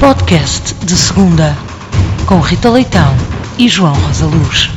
Podcast de segunda com Rita Leitão e João Rosa Luz.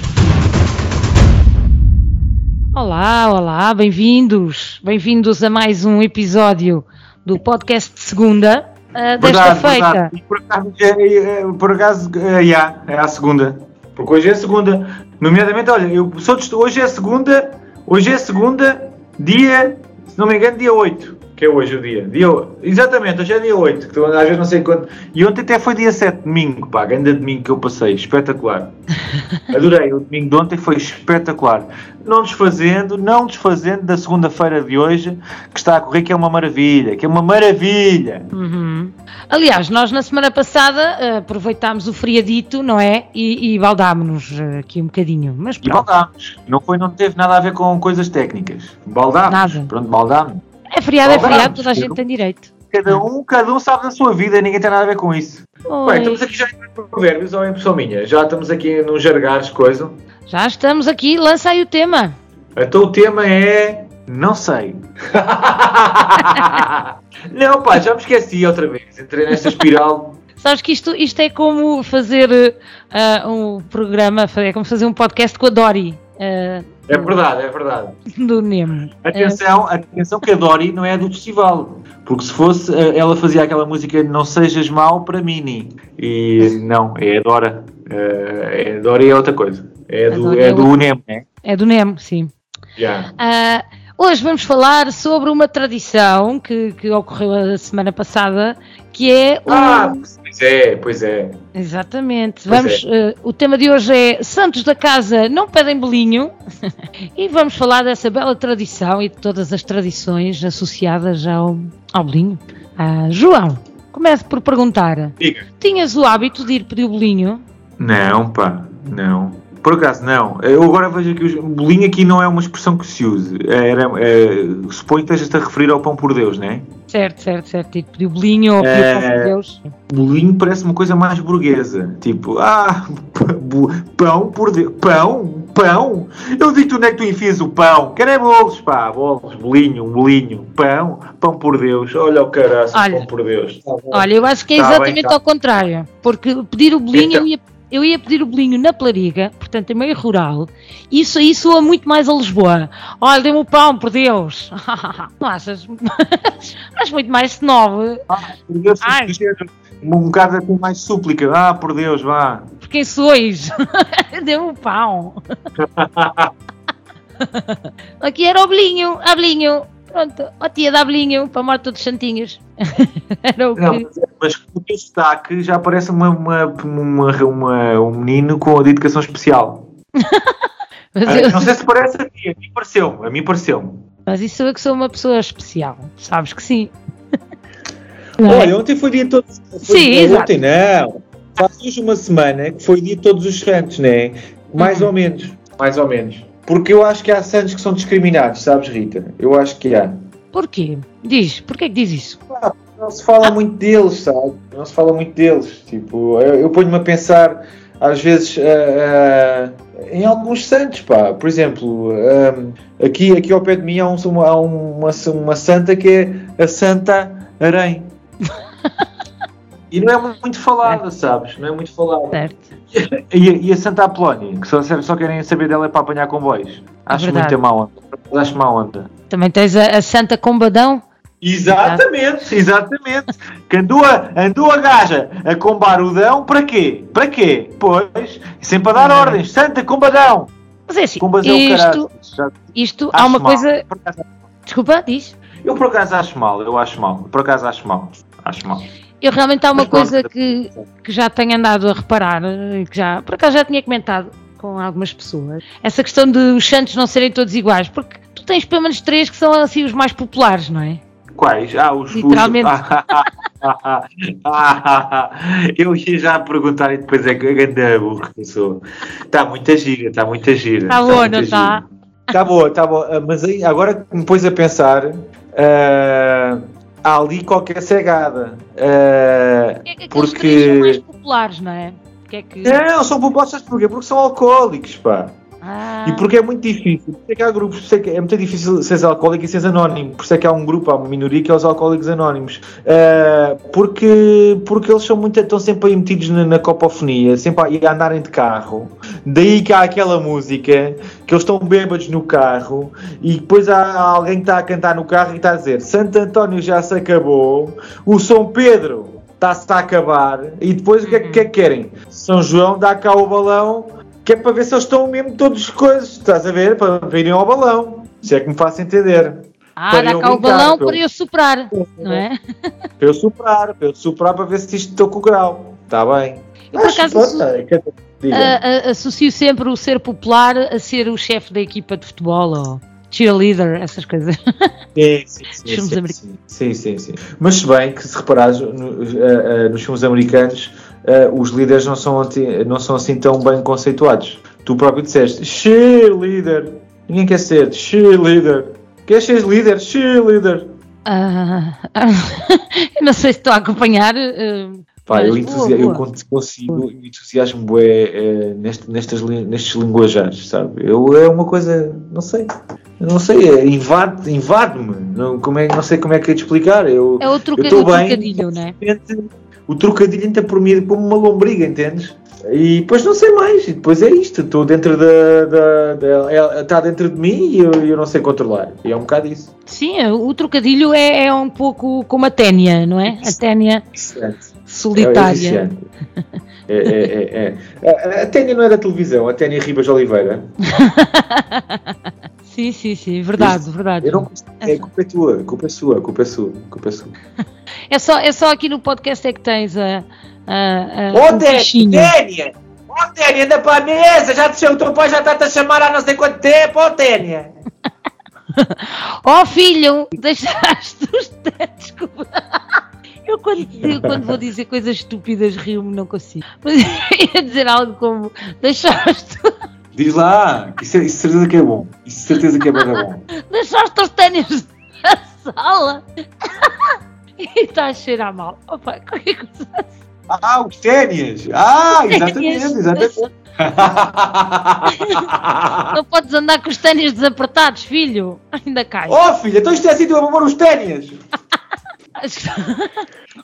Olá, olá, bem-vindos, bem-vindos a mais um episódio do podcast de segunda uh, desta feita. Por acaso, é, é, por acaso é, yeah, é a segunda, porque hoje é a segunda. Nomeadamente, olha, eu sou de, hoje é a segunda, hoje é a segunda, dia, se não me engano, dia 8 que é hoje o dia. dia. Exatamente, hoje é dia 8, que às vezes não sei quando. E ontem até foi dia 7, domingo, pá, grande domingo que eu passei, espetacular. Adorei, o domingo de ontem foi espetacular. Não desfazendo, não desfazendo da segunda-feira de hoje, que está a correr, que é uma maravilha, que é uma maravilha. Uhum. Aliás, nós na semana passada eh, aproveitámos o friadito, não é? E, e baldámos-nos eh, aqui um bocadinho. Mas pronto. E baldámos. Não, foi, não teve nada a ver com coisas técnicas. Baldámos. Nada. Pronto, baldámos. É feriado, é feriado, toda a gente tem direito. Cada um, cada um sabe da sua vida, ninguém tem nada a ver com isso. Oi. Bem, estamos aqui já em provérbios ou em pessoa minha? Já estamos aqui nos jargares, coisa? Já estamos aqui, lança aí o tema. Então o tema é. Não sei. não, pá, já me esqueci outra vez. Entrei nesta espiral. Sabes que isto, isto é como fazer uh, um programa, é como fazer um podcast com a Dori. Uh, é verdade, é verdade. Do Nemo. Atenção, atenção que a Dori não é do festival. Porque se fosse, eh, ela fazia aquela música Não Sejas Mal para Mini. E não, é a Dora. Eh, é, a Dori é outra coisa. É do, é, é do Nemo, é? É do Nemo, sim. Yeah. Uh, Hoje vamos falar sobre uma tradição que, que ocorreu a semana passada, que é o. Ah, pois é, pois é. Exatamente. Pois vamos, é. Uh, o tema de hoje é Santos da Casa não pedem bolinho e vamos falar dessa bela tradição e de todas as tradições associadas ao, ao bolinho. Uh, João, comece por perguntar: Diga. Tinhas o hábito de ir pedir o bolinho? Não, pá, não. Por acaso, não. Eu agora vejo que o bolinho aqui não é uma expressão que se use. É, era, é, suponho que estejas-te a referir ao pão por Deus, não é? Certo, certo, certo. Tipo, pedir bolinho ou pedir é, pão por Deus. Bolinho parece uma coisa mais burguesa. Tipo, ah, pão por Deus. Pão? Pão? Eu digo-te onde é que tu enfias o pão. Quero é bolos, pá. Bolos, bolinho, bolinho, pão. Pão por Deus. Olha o caraço, pão por Deus. Tá olha, eu acho que é tá exatamente bem, tá. ao contrário. Porque pedir o bolinho então, eu ia eu ia pedir o bolinho na Plariga, portanto, em meio rural, isso aí soa muito mais a Lisboa. Olha, dê-me o pão, por Deus. Não achas? Acho muito mais snob. Ah, por Deus, Ai. um bocado assim mais súplica. Ah, por Deus, vá. Por quem sois? Dê-me o pão. Aqui era o bolinho, a bolinho. Pronto, a tia dá para a morte dos santinhos. Era o que... Não, mas com o destaque já parece uma, uma, uma, uma, um menino com dedicação especial. eu... Não sei se parece a ti, a mim pareceu-me, a mim pareceu-me. Mas isso é que sou uma pessoa especial, sabes que sim. Olha, ontem foi dia todo. Sim, ontem não. Faz hoje uma semana que foi dia de todos os santos, né? Mais uhum. ou menos. Mais ou menos. Porque eu acho que há santos que são discriminados, sabes, Rita? Eu acho que há. Porquê? Diz, porquê que diz isso? Ah, não se fala ah. muito deles, sabe? Não se fala muito deles. Tipo, eu, eu ponho-me a pensar, às vezes, uh, uh, em alguns santos, pá. Por exemplo, um, aqui, aqui ao pé de mim há, um, há uma, uma santa que é a Santa Arém. E não é muito falada, sabes? Não é muito falada. Certo. E, e, a Santa Apolónia, que só, só querem saber dela é para apanhar comboios. É acho é muito má onda. Acho má onda. Também tens a, a Santa Combadão. Exatamente, exatamente. Que andou a, andou a gaja a combar o dão para quê? Para quê? Pois, sempre a dar ordens. Santa Combadão. Mas é assim, isto, isto há uma mal. coisa... Desculpa, diz. Eu por acaso acho mal, eu acho mal. Por acaso acho mal. Acho mal. Eu realmente há uma coisa que, que já tenho andado a reparar, que já, por acaso já tinha comentado com algumas pessoas, essa questão de os santos não serem todos iguais, porque tu tens pelo menos três que são assim os mais populares, não é? Quais? Ah, os Literalmente. eu ia já perguntar e depois é que a grande burro que sou. Está muita gira, está muita gira. Está boa, não está? Está boa, está boa. Ah, mas aí, agora que me pôs a pensar, uh, há ali qualquer cegada. Uh, é que porque... são mais populares, não é? Que é que... Não, são populares, sabes porquê? Porque são alcoólicos, pá. Ah. E porque é muito difícil, por isso é que há grupos, por isso é, que é muito difícil ser alcoólico e ser anónimo, por isso é que há um grupo, há uma minoria que é os alcoólicos anónimos, uh, porque, porque eles são muito, estão sempre aí metidos na, na copofonia, sempre a, a andarem de carro, daí que há aquela música, que eles estão bêbados no carro, e depois há alguém que está a cantar no carro e está a dizer Santo António já se acabou, o São Pedro está-se a acabar, e depois o que, é, que é que querem? São João dá cá o balão que é para ver se eles estão mesmo todos coisas, estás a ver? Para virem ao balão. Se é que me faço entender. Ah, dá cá o balão para eu soprar, não é? Para eu soprar, para eu soprar para ver se isto estou com o grau. Está bem. Eu, por acaso, associo sempre o ser popular a ser o chefe da equipa de futebol ou cheerleader, essas coisas. Sim, sim, sim, sim. Sim, sim, sim. Mas se bem que se reparares no, nos filmes americanos, uh, os líderes não são, não são assim tão bem conceituados. Tu próprio disseste cheerleader. Ninguém quer ser cheerleader. Queres ser líder? Cheerleader. Uh, eu não sei se estou a acompanhar. Uh, Pá, eu, boa, boa. eu consigo, eu entusiasmo é, neste, nestas, nestes linguajares, sabe? Eu, é uma coisa, não sei, não sei, é, invade-me, invade não, como é, não sei como é que é de explicar. Eu, é o trocadilho, bem, trocadilho não é? O trocadilho entra por mim como uma lombriga, entendes? E depois não sei mais, e depois é isto, estou dentro da. da, da está dentro de mim e eu, eu, não sei controlar. E é um bocado isso. Sim, o trocadilho é, é um pouco como a ténia, não é? A ténia. Solitária. É, é, é, a Ténia não é da televisão, a Ténia Ribas Oliveira. sim, sim, sim, verdade, Isso, verdade. Eu não, é culpa é tua, culpa é sua, culpa é sua, culpa é sua. É só, é só aqui no podcast é que tens a. a, a Ô, Ténia! Ô, Ténia, anda para a mesa! Já te, o teu pai já está-te a chamar há não sei quanto tempo, ô, Ténia! Ó oh, filho, deixaste os tetos. Eu quando, eu quando vou dizer coisas estúpidas rio-me, não consigo. Mas ia dizer algo como deixaste. Diz lá, isso, é, isso certeza que é bom. Isso certeza que é bem bom. Deixaste os ténis na sala e está a cheirar mal. Opa, qualquer coisa assim. Ah, os ténis! Ah, exatamente, exatamente. Não podes andar com os ténis desapertados, filho. Ainda cai. Oh, filha, então isto é assim, tu a pôr os ténis.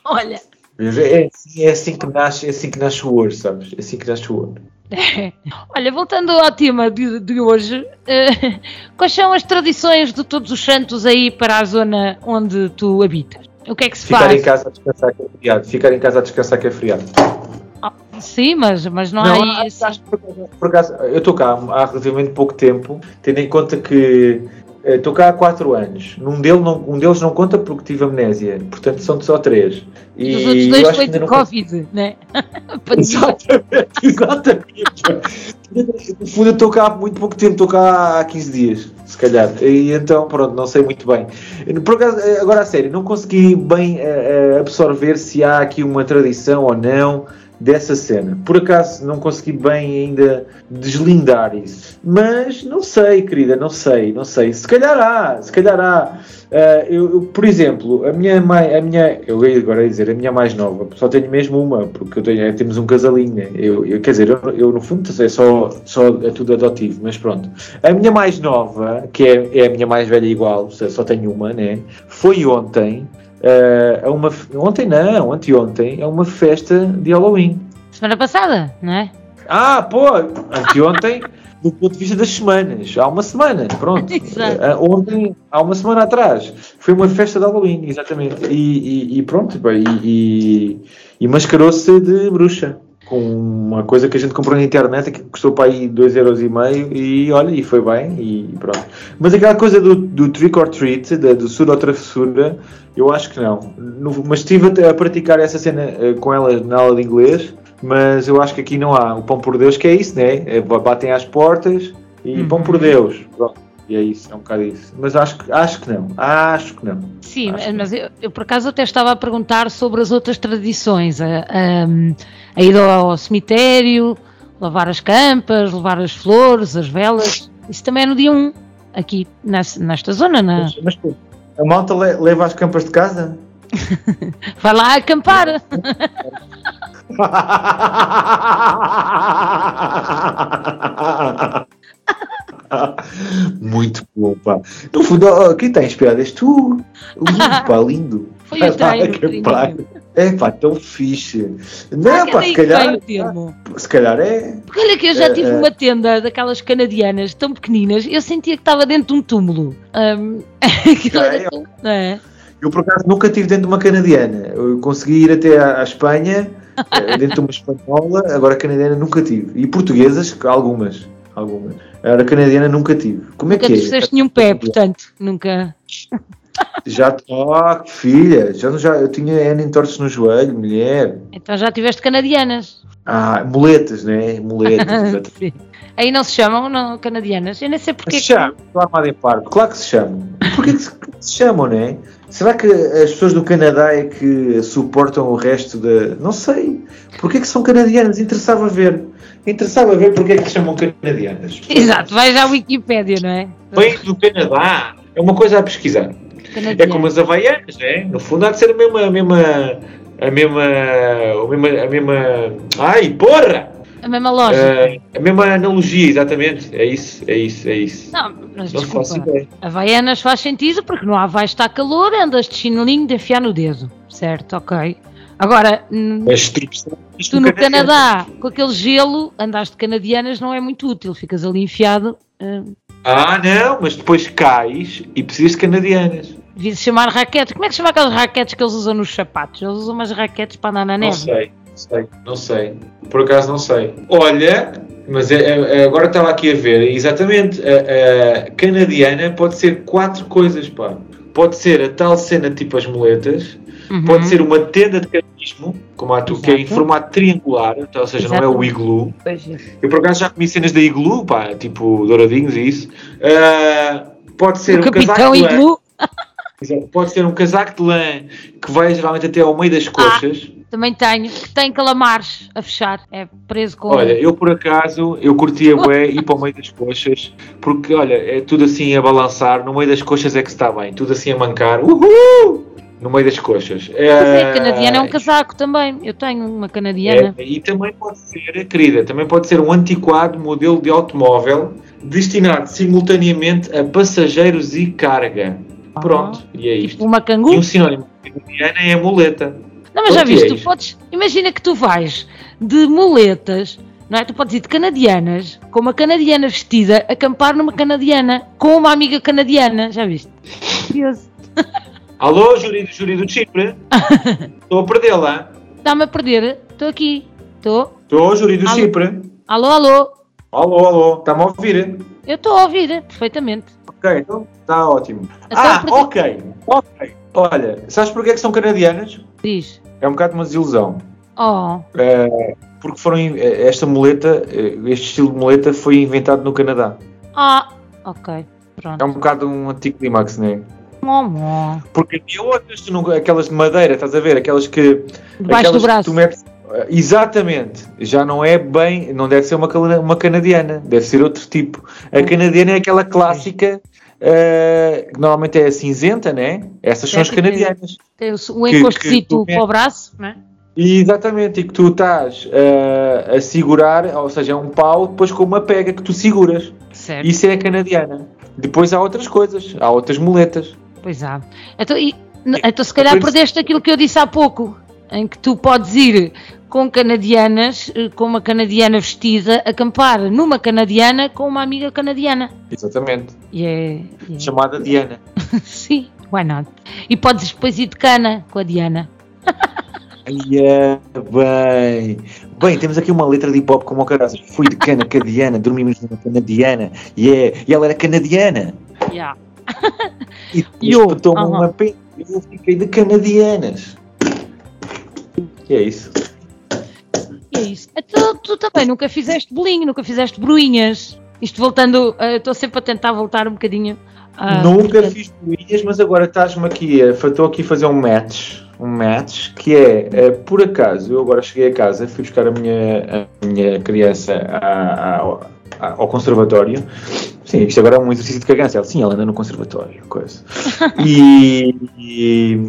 Olha. É, assim, é, assim que nasce, é assim que nasce o ouro, sabes? É assim que nasce o ouro. Olha, voltando ao tema de, de hoje, uh, quais são as tradições de todos os santos aí para a zona onde tu habitas? O que é que se Ficar faz? Ficar em casa a descansar que é feriado. Ficar em casa a descansar que é feriado. Oh, sim, mas, mas não, não há isso. Por acaso, eu estou cá há relativamente pouco tempo, tendo em conta que Estou cá há 4 anos. Num deles, não, um deles não conta porque tive amnésia. Portanto, são só 3. E, os outros dois foi de Covid, né? exatamente, exatamente. no fundo, eu estou cá há muito pouco tempo. Estou cá há 15 dias, se calhar. E então, pronto, não sei muito bem. Por acaso, agora a sério, não consegui bem uh, absorver se há aqui uma tradição ou não dessa cena. Por acaso não consegui bem ainda deslindar isso. Mas não sei, querida, não sei, não sei. Se calhar há, se calhar há. Uh, eu, eu, por exemplo, a minha mãe, a minha, eu ia agora dizer, a minha mais nova, só tenho mesmo uma, porque eu tenho, é, temos um casalinho, né? eu, eu, quer dizer, eu, eu, no fundo é só, só é tudo adotivo, mas pronto. A minha mais nova, que é, é a minha mais velha igual, só tenho uma, né? Foi ontem, uh, a uma, ontem não, anteontem, é uma festa de Halloween. Semana passada, não é? Ah, pô, anteontem, do ponto de vista das semanas, há uma semana, pronto. Uh, ontem, há uma semana atrás, foi uma festa de Halloween, exatamente. E, e, e pronto, e, e, e mascarou-se de bruxa com uma coisa que a gente comprou na internet que custou para aí 2,5€ e olha, e foi bem e pronto. Mas aquela coisa do, do trick or treat, da, do sura ou travessura, eu acho que não. No, mas estive a, a, praticar essa cena uh, com ela na aula de inglês, mas eu acho que aqui não há. O pão por Deus que é isso, né? É, batem às portas e uhum. pão por Deus. Pronto. E é isso, é um bocado isso. Mas acho que, acho que não, acho que não. Sim, mas eu, eu, por acaso até estava a perguntar sobre as outras tradições. A, a, a ir ao cemitério, lavar as campas, levar as flores, as velas. Isso também é no dia 1, aqui nesta, nesta zona. Na... Mas, mas a malta leva as campas de casa? Vai lá acampar. Muito bom, pá. No fundo, oh, quem está inspirado és tu. Lindo, pá, lindo. Foi o treino. É pá, tão fixe. Não, ah, pá, se calhar. Se calhar é. Porque olha que eu já tive é, uma tenda daquelas canadianas tão pequeninas, eu sentia que estava dentro de um túmulo. Um, é, tão, é. Eu por acaso nunca estive dentro de uma canadiana. Eu consegui ir até à, à Espanha, eh, dentro de uma espanhola, agora canadiana nunca tive. E portuguesas, algumas. Algumas. Agora canadiana nunca tive. Como nunca é que é? Nunca nenhum pé, portanto, nunca. Já, oh, filha, já, já, eu tinha N entorces no joelho, mulher. Então já tiveste canadianas. Ah, muletas, né? Muletas. Aí não se chamam não, canadianas? Eu nem sei porque. Se chamam, estou armado em parvo. Claro que se chamam. Porquê que se, se chamam, né? Será que as pessoas do Canadá é que suportam o resto da. Não sei. Porquê que são canadianas? Interessava ver. Interessava ver porque é que se chamam canadianas. Exato, vai já à Wikipédia, não é? Vem do Canadá. É uma coisa a pesquisar. Canadiano. É como as havaianas, né? No fundo há de ser a mesma. A mesma a mesma, a mesma, a mesma, ai porra! A mesma lógica. Uh, a mesma analogia, exatamente. É isso, é isso, é isso. Não, mas não desculpa. Havaianas faz sentido porque no Havaí está calor, andas de chinelinho de enfiar no dedo. Certo, ok. Agora, mas, tu no Canadá, com aquele gelo, andaste de canadianas não é muito útil, ficas ali enfiado. Uh... Ah, não, mas depois cais e precisas de canadianas. Devia se chamar raquetes. Como é que se chama aquelas raquetes que eles usam nos sapatos? Eles usam umas raquetes para andar na neve. Não sei, não sei, não sei. Por acaso não sei. Olha, mas é, é, agora estava aqui a ver, exatamente, a, a, canadiana pode ser quatro coisas, pá. Pode ser a tal cena tipo as moletas, uhum. pode ser uma tenda de canismo, como a tu, que é em formato triangular, então, ou seja, Exato. não é o iglu. É. Eu por acaso já comi cenas da iglu, pá, tipo douradinhos e isso. Uh, pode ser o um casaco iglu. Pode ser um casaco de lã que vai geralmente até ao meio das coxas. Ah, também tenho, que tem calamares a fechar, é preso com. Olha, eu por acaso, eu curtia bué ir para o meio das coxas, porque olha, é tudo assim a balançar, no meio das coxas é que está bem, tudo assim a mancar, uhul! No meio das coxas. É, é canadiana é um casaco também, eu tenho uma canadiana. É, e também pode ser, querida, também pode ser um antiquado modelo de automóvel destinado simultaneamente a passageiros e carga. Pronto, e é tipo isto. Tipo uma cangu? E um sinónimo de canadiana é muleta. Não, mas já viste, é tu podes. Imagina que tu vais de muletas, não é? Tu podes ir de canadianas, com uma canadiana vestida, acampar numa canadiana, com uma amiga canadiana, já viste? Curioso. Alô, júri, júri do Chipre? Estou a perdê-la. Está-me a perder? Estou aqui. Estou. Estou, júri do alô. Chipre. Alô, alô. Alô, alô. Está-me a ouvir? Eu estou a ouvir, perfeitamente. Ok, então está ótimo. Então, ah, porque... ok, ok. Olha, sabes porquê é que são canadianas? Diz. É um bocado uma desilusão. Oh. É, porque foram esta muleta, este estilo de muleta foi inventado no Canadá. Ah, ok. Pronto. É um bocado um anticlimax, não é? Porque havia outras, aquelas de madeira, estás a ver? Aquelas que. Debaixo aquelas do braço. Que tu metes, Exatamente, já não é bem, não deve ser uma, uma canadiana, deve ser outro tipo. A canadiana é aquela clássica uh, que normalmente é cinzenta, né? Essas são as canadianas. Tem o encostito para o braço, né? Exatamente, e que tu estás uh, a segurar, ou seja, é um pau depois com uma pega que tu seguras. Certo. Isso é a canadiana. Depois há outras coisas, há outras muletas. Pois há. Então, e, então se calhar perdeste aquilo que eu disse há pouco, em que tu podes ir com canadianas, eh, com uma canadiana vestida, acampar numa canadiana com uma amiga canadiana. Exatamente. Yeah, yeah. Chamada Diana. Sim, why not? E podes depois ir de cana com a Diana. Yeah, bem. Bem, temos aqui uma letra de hip hop como o caralho. Fui de cana com a Diana, dormimos numa canadiana. Yeah. E ela era canadiana. Yeah. E depois tomou uh -huh. uma pena. Eu fiquei de canadianas. E é isso é isso. Tu, tu também nunca fizeste bolinho, nunca fizeste bruinhas. Isto voltando, eh, estou sempre a tentar voltar um bocadinho. Nunca portanto... fiz bolinhas, mas agora estás-me aqui, estou aqui a fazer um match. Um match que é, uh, por acaso, eu agora cheguei a casa, fui buscar a minha, a minha criança a, a, ao conservatório. Sim, isto agora é um exercício de cagância. Sim, ela anda no conservatório, coisa. E, e,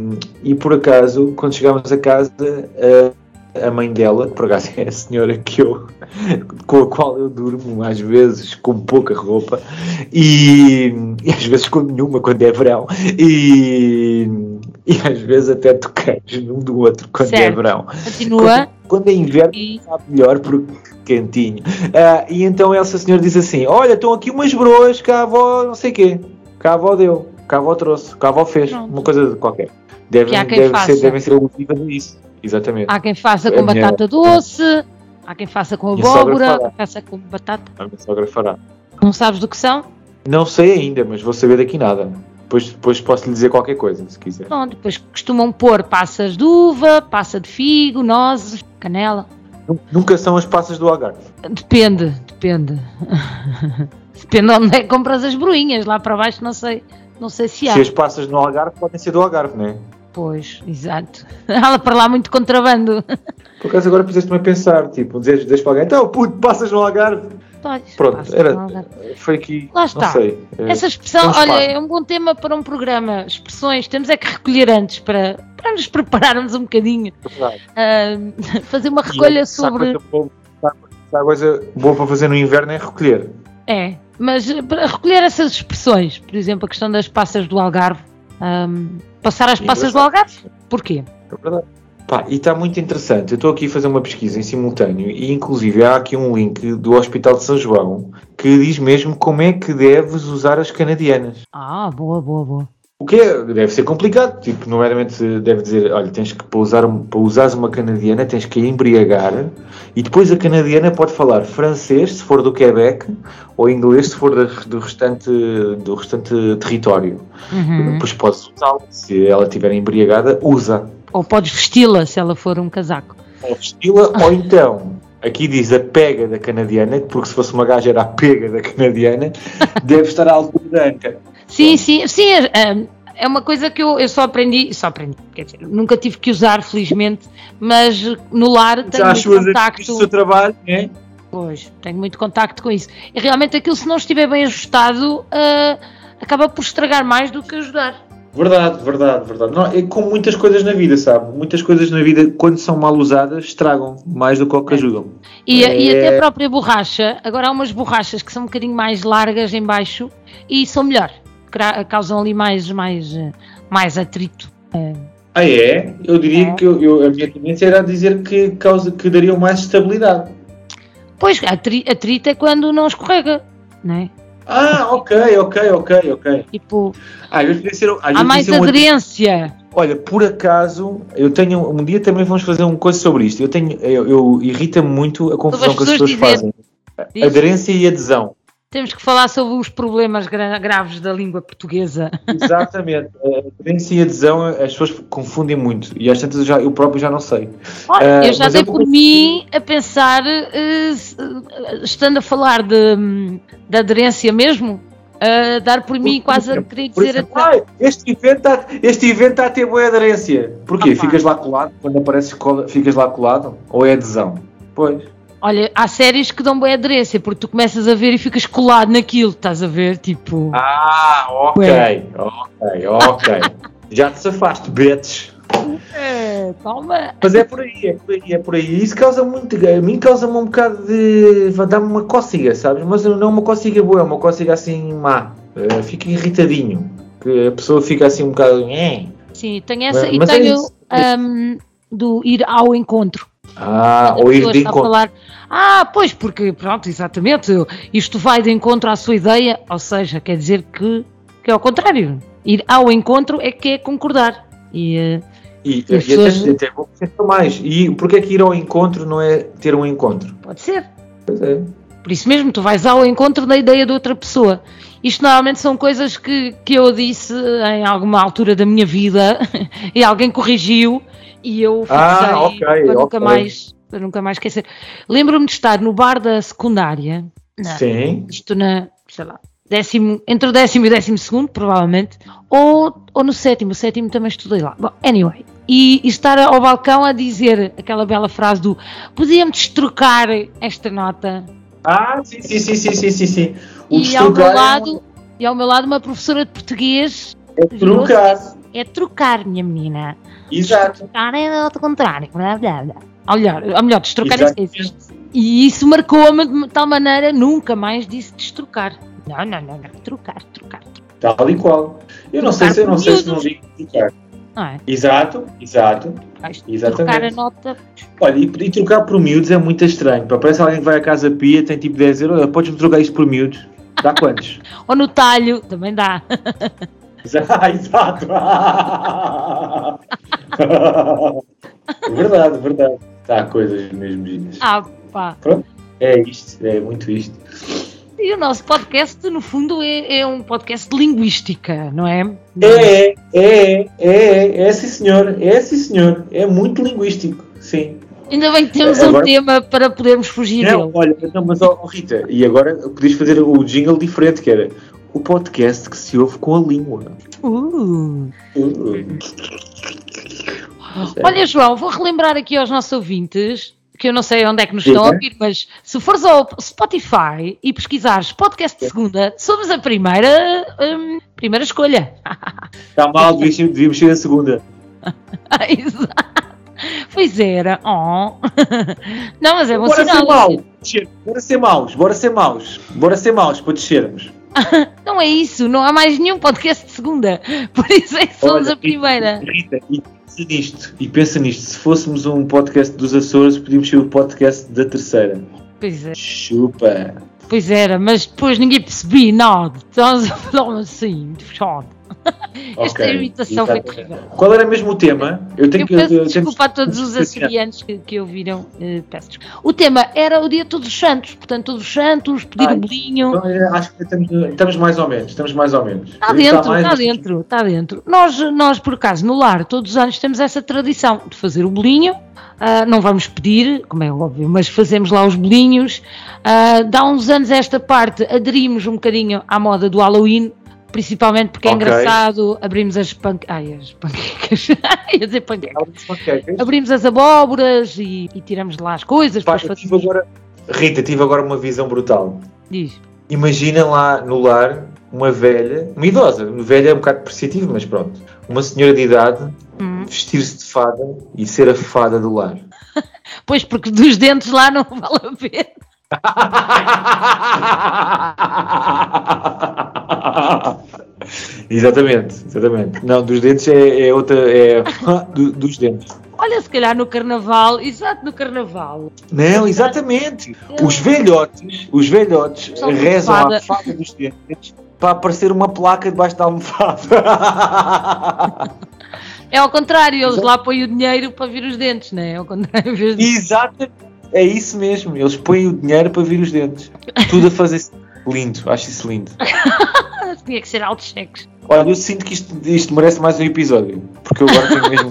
e, por acaso, quando chegámos a casa, uh, a mãe dela, por acaso é a senhora que eu, com a qual eu durmo às vezes com pouca roupa e, e às vezes com nenhuma quando é verão e, e às vezes até toqueiros num do outro quando é Certo. é verão. Continua. Quando, quando é inverno E- sabe melhor porque quentinho. Ah, e então essa senhora diz assim: Olha, estão aqui umas broas que a avó não sei quê, que a avó deu, que a avó trouxe, que a avó fez, Pronto. uma coisa qualquer. Quem deve faça. ser, devem ser alusivas a isso. Exatamente. Há quem faça A com minha- batata doce, há quem faça com Minha abóbora, quem faça com batata. A minha sogra fará. Não sabes do que são? Não sei ainda, mas vou saber daqui nada. Depois, depois posso lhe dizer qualquer coisa, se quiser. Pronto, depois costumam pôr passas de uva, passa de figo, nozes, canela. Nu- Nunca são as passas do Algarve. Depende, depende. depende onde é que compras as broinhas. Lá para baixo não sei, não sei se há. Se as passas no Algarve podem ser do Algarve, não é? Pois, exato. Há para lá muito contrabando. Por acaso agora fizeste-me a pensar, tipo, dizes, dizes para alguém, então puto, passas no Algarve. Pronto, era, foi aqui, Lá está. sei. é, Essa expressão, temos olha, é um bom tema para um programa. Expressões, temos é que recolher antes para, para nos prepararmos um bocadinho. Ah, fazer uma E recolha há sobre. coisa boa- há coisa boa para fazer no inverno é recolher. É, mas eh, para recolher essas expressões, por exemplo, a questão das passas do Algarve. ahm, passar as passas do. Algarve? Porquê? É verdade. Pá, e está muito interessante. Eu estou aqui a fazer uma pesquisa em simultâneo e, inclusive, há aqui um link do Hospital de São João que diz mesmo como é que deves usar as canadianas. Ah, boa, boa, boa. O que é, deve ser complicado. Tipo, nomeadamente, deve dizer: olha, tens que, para, usar, para usares uma canadiana, tens que a embriagar e depois a canadiana pode falar francês, se for do Quebec, ou inglês, se for do, restante, do restante território. Uhum. Depois podes usá-la. Se ela estiver embriagada, usa. Ou podes vesti-la se ela for um casaco. ou vesti-la, ou então, aqui diz a pega da canadiana, porque se fosse uma gaja era a pega da canadiana, deve estar à altura da anca. Sim, sim, sim. é, É uma coisa que eu, eu só aprendi, só aprendi, quer dizer, nunca tive que usar, felizmente, mas no lar tenho Já muito contacto. seu trabalho, é? Pois, tenho muito contacto com isso. E realmente aquilo, se não estiver bem ajustado, ah, acaba por estragar mais do que ajudar. Verdade, verdade, verdade. Não, é como muitas coisas na vida, sabe? Muitas coisas na vida, quando são mal usadas, estragam mais do que o que ajudam. E, e É. até a própria borracha, agora há umas borrachas que são um bocadinho mais largas em baixo e são melhor, causam ali mais, mais, mais atrito. Eh, Ah, é? Eu diria É. que eu, eu- a minha tendência era dizer que, causa, que dariam mais estabilidade. Pois, atri- atrito é quando não escorrega, não é? Ah, ok, ok, ok, ok. Tipo, Ah, às vezes ser, às mais um aderência. Olha, por acaso, eu tenho. Um dia também vamos fazer uma coisa sobre isto. Eu tenho. Eu, eu- irrita-me muito a confusão que as pessoas fazem. Diz, Aderência e adesão. Temos que falar sobre os problemas gra- graves da língua portuguesa. Exatamente. A aderência e adesão, as pessoas confundem muito. E às tantas eu, já, eu próprio já não sei. Olha, Ah, eu já dei eu por mim a pensar, eh, eh, estando a falar de, de aderência mesmo, a dar por mim quase a querer dizer. exemplo, "Ai, este evento está este evento está a ter boa aderência. Porquê? Ah, ficas lá colado? Quando aparece cola, ficas lá colado? Ou é adesão? Pois. Olha, há séries que dão boa aderência, porque tu começas a ver e ficas colado naquilo, estás a ver? Tipo, Ah, ok. Ué. Ok, ok. já te safaste, betes. é, calma. Mas é por aí, é por aí, é por aí. Isso causa muito. A mim causa-me um bocado de. dar-me uma cócega, sabes? Mas não é uma cócega boa, é uma cócega assim má. Eh, fica irritadinho. Que a pessoa fica assim um bocado. Sim, tenho essa Mas- e mas é tenho isso. hum, do ir ao encontro. Ah, ou ir de encontro. falar, ah, pois, porque, pronto, exatamente, isto vai de encontro à sua ideia, ou seja, quer dizer que, que é ao contrário. Ir ao encontro é que é concordar. E, eh, E, E e até, pessoas- até vou acrescentar mais. E porquê é que ir ao encontro não é ter um encontro? pode ser. Pois é. Por isso mesmo, tu vais ao encontro da ideia de outra pessoa. Isto normalmente são coisas que, que eu disse em alguma altura da minha vida e alguém corrigiu e eu fixei Ah, ok, para, nunca mais, para nunca mais esquecer. Lembro-me de estar no bar da secundária, na- Sim. isto na, sei lá, décimo, entre o décimo e o décimo segundo, provavelmente, ou, ou no sétimo, o sétimo também estudei lá. Bom, anyway, e, e estar ao balcão a dizer aquela bela frase do podíamos trocar esta nota Ah, sim, sim, sim, sim, sim, sim. sim. O e ao meu é- lado e ao meu lado uma professora de português é trocar. É trocar, minha menina. Exato. Trocar é ao contrário. Blá, blá, blá. Ou melhor, ou melhor destrocar existe. E isso marcou-me de tal maneira, nunca mais disse destrocar. Não, não, não, não. Trocar, trocar. trocar. Tal e qual. Eu não sei se eu não sei se não digo trocar. É? Exato, exato. Vais Exatamente. trocar a nota. Olha, e, e trocar por miúdos é muito estranho. Parece alguém que vai à casa Pia, tem tipo 10 euros. Podes-me trocar isto por miúdos? Dá quantos? Ou no talho, também dá. Ah, exato! verdade, verdade. Está coisas mesmo giras. Ah, pá. Pronto, é isto, é muito isto. E o nosso podcast, no fundo, é, é um podcast de linguística, não é? É, é, é, é, sim senhor, é sim senhor. É muito linguístico, sim. Ainda bem que temos Agora- um tema para podermos fugir Não, dele. olha, não, mas ó, Rita, e agora podias fazer o jingle diferente, que era o podcast que se ouve com a língua. Uh. Uh, Olha, João, vou relembrar aqui aos nossos ouvintes, que eu não sei onde é que nos estão a ouvir, mas se fores ao Spotify e pesquisares podcast de segunda, somos a primeira, hum, primeira escolha. Está mal, devíamos ser- devíamos ser a segunda. Exato. Pois era. Oh. Não, mas é bom Bora ser sinal. maus, descer. bora ser maus, bora ser maus, bora ser maus para descermos. Não é isso, não há mais nenhum podcast de segunda. Por isso é que somos Olha, a primeira. Rita, e pensa nisto, e pensa nisto, se fôssemos um podcast dos Açores, podíamos ser o podcast da terceira. Pois é. Chupa! Pois era, mas depois ninguém percebi nada. Estamos a falar assim, muito chato. Esta imitação foi terrível. Qual era mesmo o tema? Eu tenho Eu que. peço eu tenho desculpa a todos os açorianos que, que ouviram. peço desculpa. O tema era o dia de Todos os Santos. Portanto, Todos os Santos, pedir o bolinho. Então, é, Acho que estamos, estamos mais ou menos, estamos mais ou menos. Está Está dentro, mais- está dentro, está dentro. Nós, nós, por acaso, no lar, todos os anos temos essa tradição de fazer o bolinho. Ah, não vamos pedir, como é óbvio, mas fazemos lá os bolinhos. Ah, dá uns anos a esta parte, aderimos um bocadinho à moda do Halloween, principalmente porque é Ok. engraçado. Abrimos as, pan... Ai, as panquecas. Ia dizer panquecas. Abrimos panquecas. Abrimos as abóboras e, e tiramos de lá as coisas. Pá, depois fazemos- agora, Rita, tive agora uma visão brutal. Diz. Imagina lá no lar uma velha, uma idosa, uma velha é um bocado depreciativo, mas pronto. Uma senhora de idade Hum. vestir-se de fada e ser a fada do lar. Pois, porque dos dentes lá não vale a pena. exatamente, exatamente. Não, dos dentes é, é outra. É do- dos dentes. Olha, se calhar no carnaval, exato, no carnaval. Não, exatamente. Os velhotes, os velhotes São rezam fada. à fada dos dentes para aparecer uma placa debaixo da almofada. É ao contrário, eles lá põem o dinheiro para vir os dentes, não é? É ao contrário. Exatamente. É isso mesmo. Eles põem o dinheiro para vir os dentes. Tudo a fazer lindo. Acho isso lindo. Tinha que ser altos cheques. Olha, eu sinto que isto, isto merece mais um episódio. Porque eu agora tenho mesmo.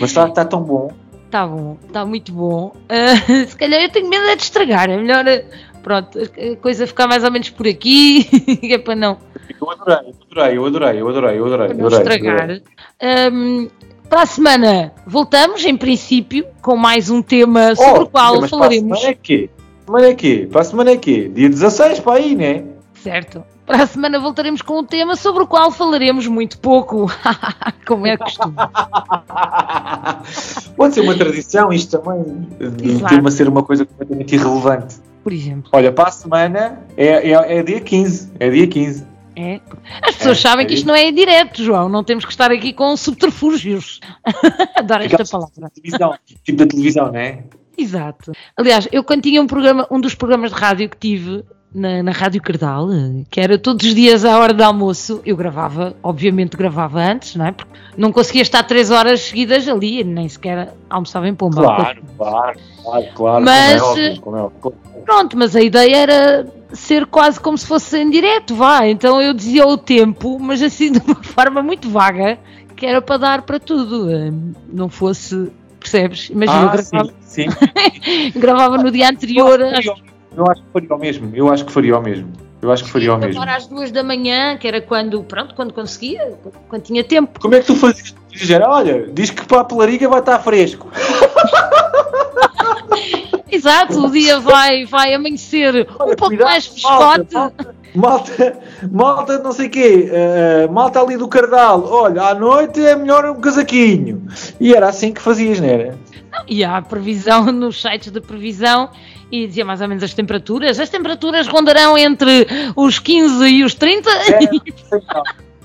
Mas está, está tão bom. Está Tá bom, está muito bom. Ah, se calhar eu tenho medo é de estragar. É melhor, ah, pronto, a coisa ficar mais ou menos por aqui, é para não, Eu adorei, eu adorei, eu adorei, eu adorei, para eu não adorei. estragar. adorei. Ahm, para a semana voltamos, em princípio, com mais um tema sobre Oh, o qual mas falaremos. Para a semana é quê? Semana é quê? Para a semana é quê? Dia 16 para aí, né? Certo. Para a semana voltaremos com um tema sobre o qual falaremos muito pouco, como é costume. Pode ser uma tradição, isto também, de Exato. tema ser uma coisa completamente irrelevante. Por exemplo. Olha, para a semana é, é, é dia 15. É dia 15. É. As pessoas É, sabem é que isto isso. não é direto, João. Não temos que estar aqui com subterfúgios. Adoro esta palavra. televisão, tipo da televisão, não é? Exato. Aliás, eu quando tinha um programa, um dos programas de rádio que tive na, na Rádio Cardal, que era todos os dias à hora de almoço, eu gravava, obviamente gravava antes, não é? Porque não conseguia estar três horas seguidas ali, nem sequer almoçava em pomba. Claro, claro, claro, claro. Mas, como é óbvio, como é óbvio. Pronto, mas a ideia era ser quase como se fosse em direto, vá. Então eu dizia o tempo, mas assim de uma forma muito vaga, que era para dar para tudo. eh, Não fosse, percebes? Imagina, eu Ah, gravava, sim, sim. gravava no dia anterior, Eu acho às que faria- Eu acho que faria o mesmo. Eu acho que faria o mesmo. Eu acho que faria o mesmo. Agora às duas da manhã, que era quando, pronto, quando conseguia, quando tinha tempo. Como é que tu fazias? Dizer, olha, diz que para a pelariga vai estar fresco. Exato, o dia vai, vai amanhecer um Olha, pouco cuidado, mais frescote. malta. malta, malta não sei quê, uh, malta ali do Cardal, olha, à noite é melhor um casaquinho. E era assim que fazias, não era? E há previsão nos sites de previsão e dizia mais ou menos as temperaturas. As temperaturas rondarão entre os 15 e os 30. É,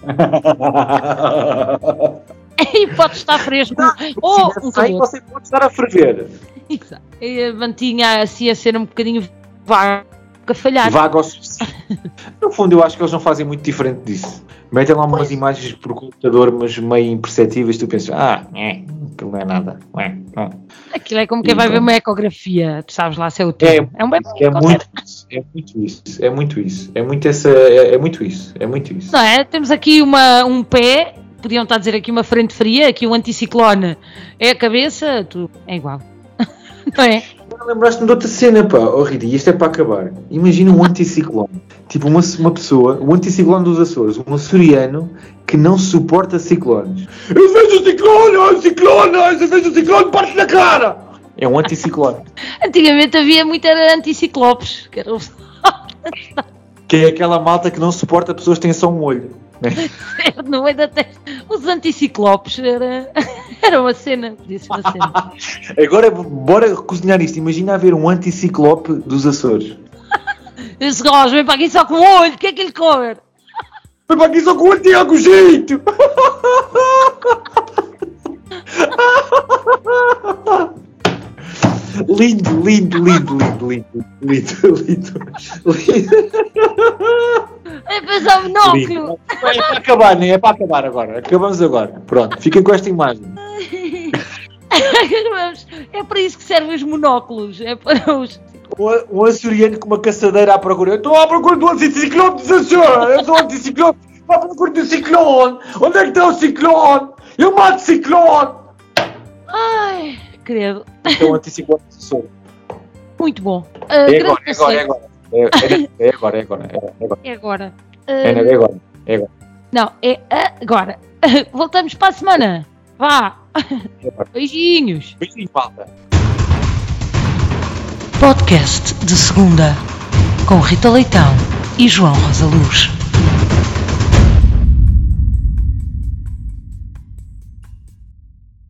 e pode estar fresco. Não, Ou um calor. você pode estar a ferver. Exato. Mantinha assim a ser um bocadinho vaga a falhar. Vaga ao suficiente. no fundo, eu acho que eles não fazem muito diferente disso. Metem lá umas pois. imagens por computador, mas meio imperceptíveis. Tu pensas, ah, é, aquilo não é nada. É, não. Aquilo é como quem vai ver uma ecografia, tu sabes lá se é o tempo. É, é um é muito isso, é muito isso, é muito isso, é muito essa, é, é, muito isso, é muito isso. Não é? Temos aqui uma, um pé, podiam estar a dizer aqui uma frente fria, aqui um anticiclone é a cabeça, tu, é igual. não é? Lembraste-me de outra cena, pá, oh Rita, e isto é para acabar. Imagina um anticiclone, tipo uma, uma pessoa, o anticiclone dos Açores, um açoriano que não suporta ciclones. Eu vejo o ciclone, oh, ciclone, eu vejo o ciclone, parte na cara! É um anticiclone. Antigamente havia muito anticiclopes, que era o... Que é aquela malta que não suporta pessoas que têm só um olho. No meio da testa. Os anticiclopes era, era uma cena. Uma cena. Agora, bora cozinhar isto. Imagina haver um anticiclope dos Açores. Esse gajo vem para aqui só com o olho. O que é que ele come? Vem para aqui só com o olho, algum jeito. Lindo, lindo, lindo, lindo, lindo, lindo, lindo, lindo. É pensar monóculo. É para acabar, nem é para acabar agora. Acabamos agora. Pronto, fiquem com esta imagem. é para isso que servem os monóculos. É para os. Um, açoriano com uma caçadeira à procura. Eu estou à procura do anticiclone dos Açores. Eu sou anticiclone. À procura do ciclone. Onde é que está o ciclone? Eu mato ciclone. Ai credo. Então, antecipou. Muito bom. Uh, é, agora, é, agora, é, agora, é, é, agora, é agora. É agora. É agora. É, agora. É agora. Não, é agora. Voltamos para a semana. Vá. Beijinhos. Beijinhos, falta. Podcast de segunda com Rita Leitão e João Rosa Luz.